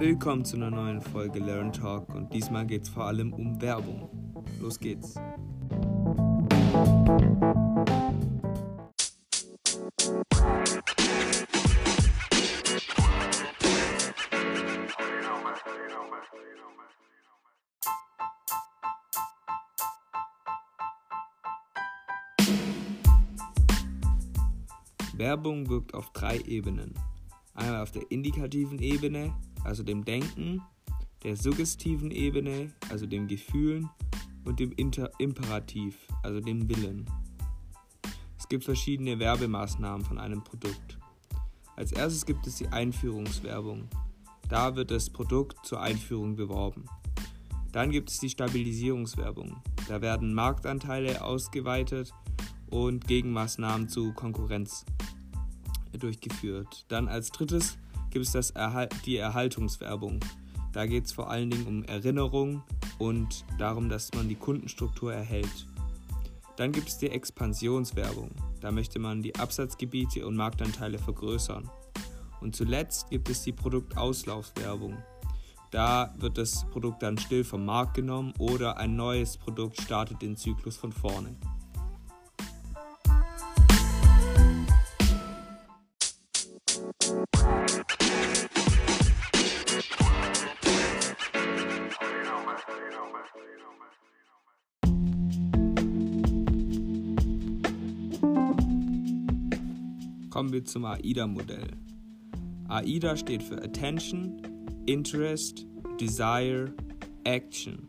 Willkommen zu einer neuen Folge Learn Talk und diesmal geht es vor allem um Werbung. Los geht's. Werbung wirkt auf drei Ebenen. Einmal auf der indikativen Ebene, also dem Denken, der suggestiven Ebene, also dem Gefühlen und dem Inter Imperativ, also dem Willen. Es gibt verschiedene Werbemaßnahmen von einem Produkt. Als erstes gibt es die Einführungswerbung. Da wird das Produkt zur Einführung beworben. Dann gibt es die Stabilisierungswerbung. Da werden Marktanteile ausgeweitet und Gegenmaßnahmen zu Konkurrenz durchgeführt. Dann als drittes gibt es das Erhal die Erhaltungswerbung. Da geht es vor allen Dingen um Erinnerung und darum, dass man die Kundenstruktur erhält. Dann gibt es die Expansionswerbung. Da möchte man die Absatzgebiete und Marktanteile vergrößern. Und zuletzt gibt es die Produktauslaufwerbung. Da wird das Produkt dann still vom Markt genommen oder ein neues Produkt startet den Zyklus von vorne. Kommen wir zum AIDA-Modell. AIDA steht für Attention, Interest, Desire, Action.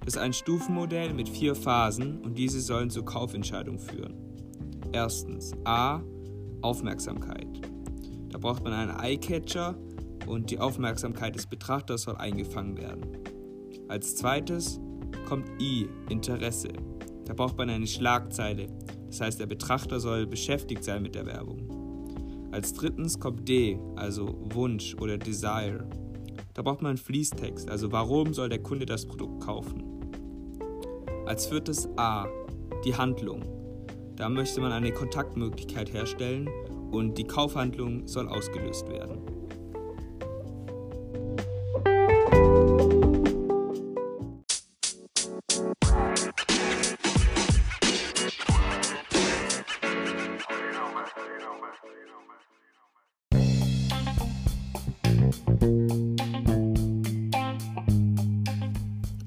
Es ist ein Stufenmodell mit vier Phasen und diese sollen zur Kaufentscheidung führen. Erstens A. Aufmerksamkeit. Da braucht man einen Eyecatcher und die Aufmerksamkeit des Betrachters soll eingefangen werden. Als zweites kommt I. Interesse. Da braucht man eine Schlagzeile, das heißt, der Betrachter soll beschäftigt sein mit der Werbung. Als drittens kommt D, also Wunsch oder Desire. Da braucht man einen Fließtext, also warum soll der Kunde das Produkt kaufen. Als viertes A, die Handlung. Da möchte man eine Kontaktmöglichkeit herstellen und die Kaufhandlung soll ausgelöst werden.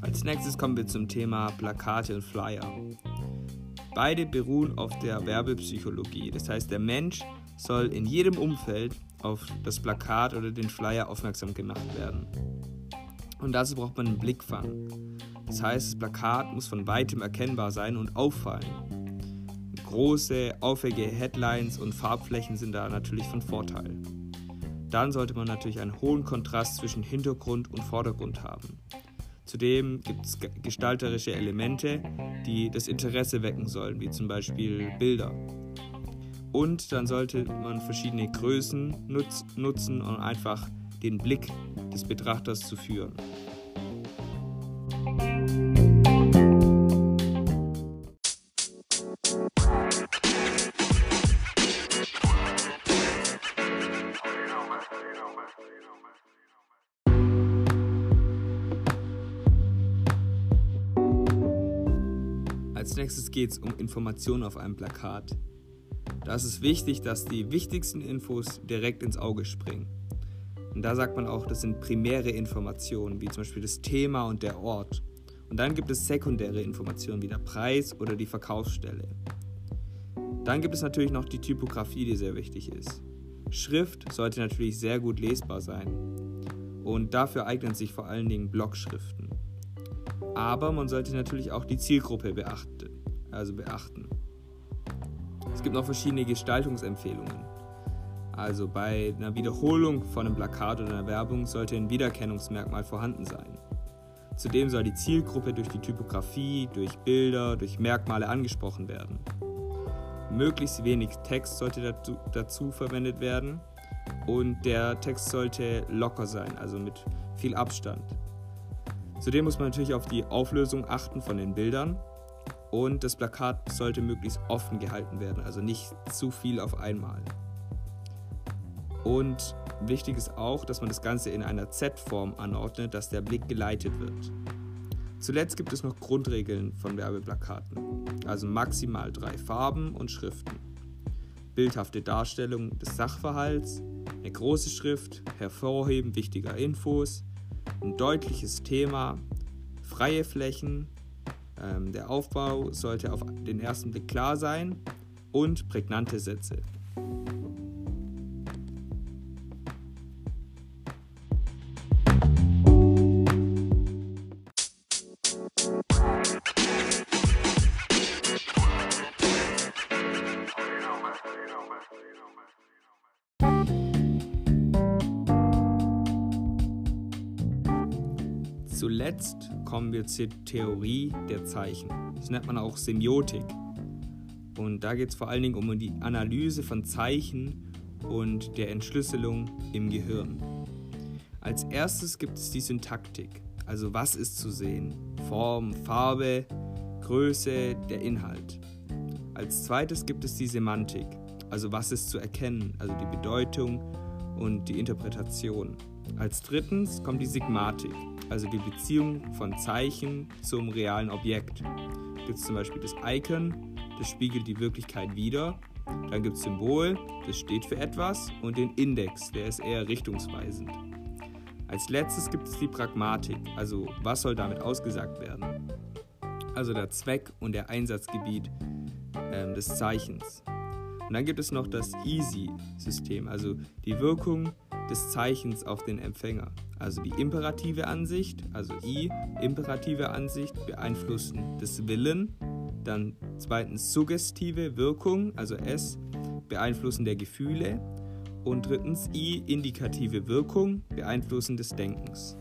Als nächstes kommen wir zum Thema Plakate und Flyer. Beide beruhen auf der Werbepsychologie. Das heißt, der Mensch soll in jedem Umfeld auf das Plakat oder den Flyer aufmerksam gemacht werden. Und dazu braucht man einen Blickfang. Das heißt, das Plakat muss von weitem erkennbar sein und auffallen. Große, auffällige Headlines und Farbflächen sind da natürlich von Vorteil. Dann sollte man natürlich einen hohen Kontrast zwischen Hintergrund und Vordergrund haben. Zudem gibt es gestalterische Elemente, die das Interesse wecken sollen, wie zum Beispiel Bilder. Und dann sollte man verschiedene Größen nutz nutzen, um einfach den Blick des Betrachters zu führen. Als nächstes geht es um Informationen auf einem Plakat. Da ist es wichtig, dass die wichtigsten Infos direkt ins Auge springen. Und da sagt man auch, das sind primäre Informationen, wie zum Beispiel das Thema und der Ort. Und dann gibt es sekundäre Informationen wie der Preis oder die Verkaufsstelle. Dann gibt es natürlich noch die Typografie, die sehr wichtig ist. Schrift sollte natürlich sehr gut lesbar sein. Und dafür eignen sich vor allen Dingen Blockschriften. Aber man sollte natürlich auch die Zielgruppe beachten. Also beachten. Es gibt noch verschiedene Gestaltungsempfehlungen. Also bei einer Wiederholung von einem Plakat oder einer Werbung sollte ein Wiedererkennungsmerkmal vorhanden sein. Zudem soll die Zielgruppe durch die Typografie, durch Bilder, durch Merkmale angesprochen werden. Möglichst wenig Text sollte dazu, dazu verwendet werden und der Text sollte locker sein, also mit viel Abstand. Zudem muss man natürlich auf die Auflösung achten von den Bildern und das Plakat sollte möglichst offen gehalten werden, also nicht zu viel auf einmal. Und wichtig ist auch, dass man das Ganze in einer Z-Form anordnet, dass der Blick geleitet wird. Zuletzt gibt es noch Grundregeln von Werbeplakaten, also maximal drei Farben und Schriften. Bildhafte Darstellung des Sachverhalts, eine große Schrift, Hervorheben wichtiger Infos, ein deutliches Thema, freie Flächen, ähm, der Aufbau sollte auf den ersten Blick klar sein und prägnante Sätze. Zuletzt kommen wir zur Theorie der Zeichen. Das nennt man auch Semiotik. Und da geht es vor allen Dingen um die Analyse von Zeichen und der Entschlüsselung im Gehirn. Als erstes gibt es die Syntaktik, also was ist zu sehen, Form, Farbe, Größe, der Inhalt. Als zweites gibt es die Semantik, also was ist zu erkennen, also die Bedeutung und die Interpretation. Als drittens kommt die Sigmatik, also die Beziehung von Zeichen zum realen Objekt. Gibt es zum Beispiel das Icon, das spiegelt die Wirklichkeit wider. Dann gibt es Symbol, das steht für etwas. Und den Index, der ist eher richtungsweisend. Als letztes gibt es die Pragmatik, also was soll damit ausgesagt werden. Also der Zweck und der Einsatzgebiet äh, des Zeichens. Und dann gibt es noch das Easy-System, also die Wirkung des Zeichens auf den Empfänger. Also die imperative Ansicht, also I, imperative Ansicht beeinflussen das Willen. Dann zweitens suggestive Wirkung, also S, beeinflussen der Gefühle. Und drittens I, indikative Wirkung, beeinflussen des Denkens.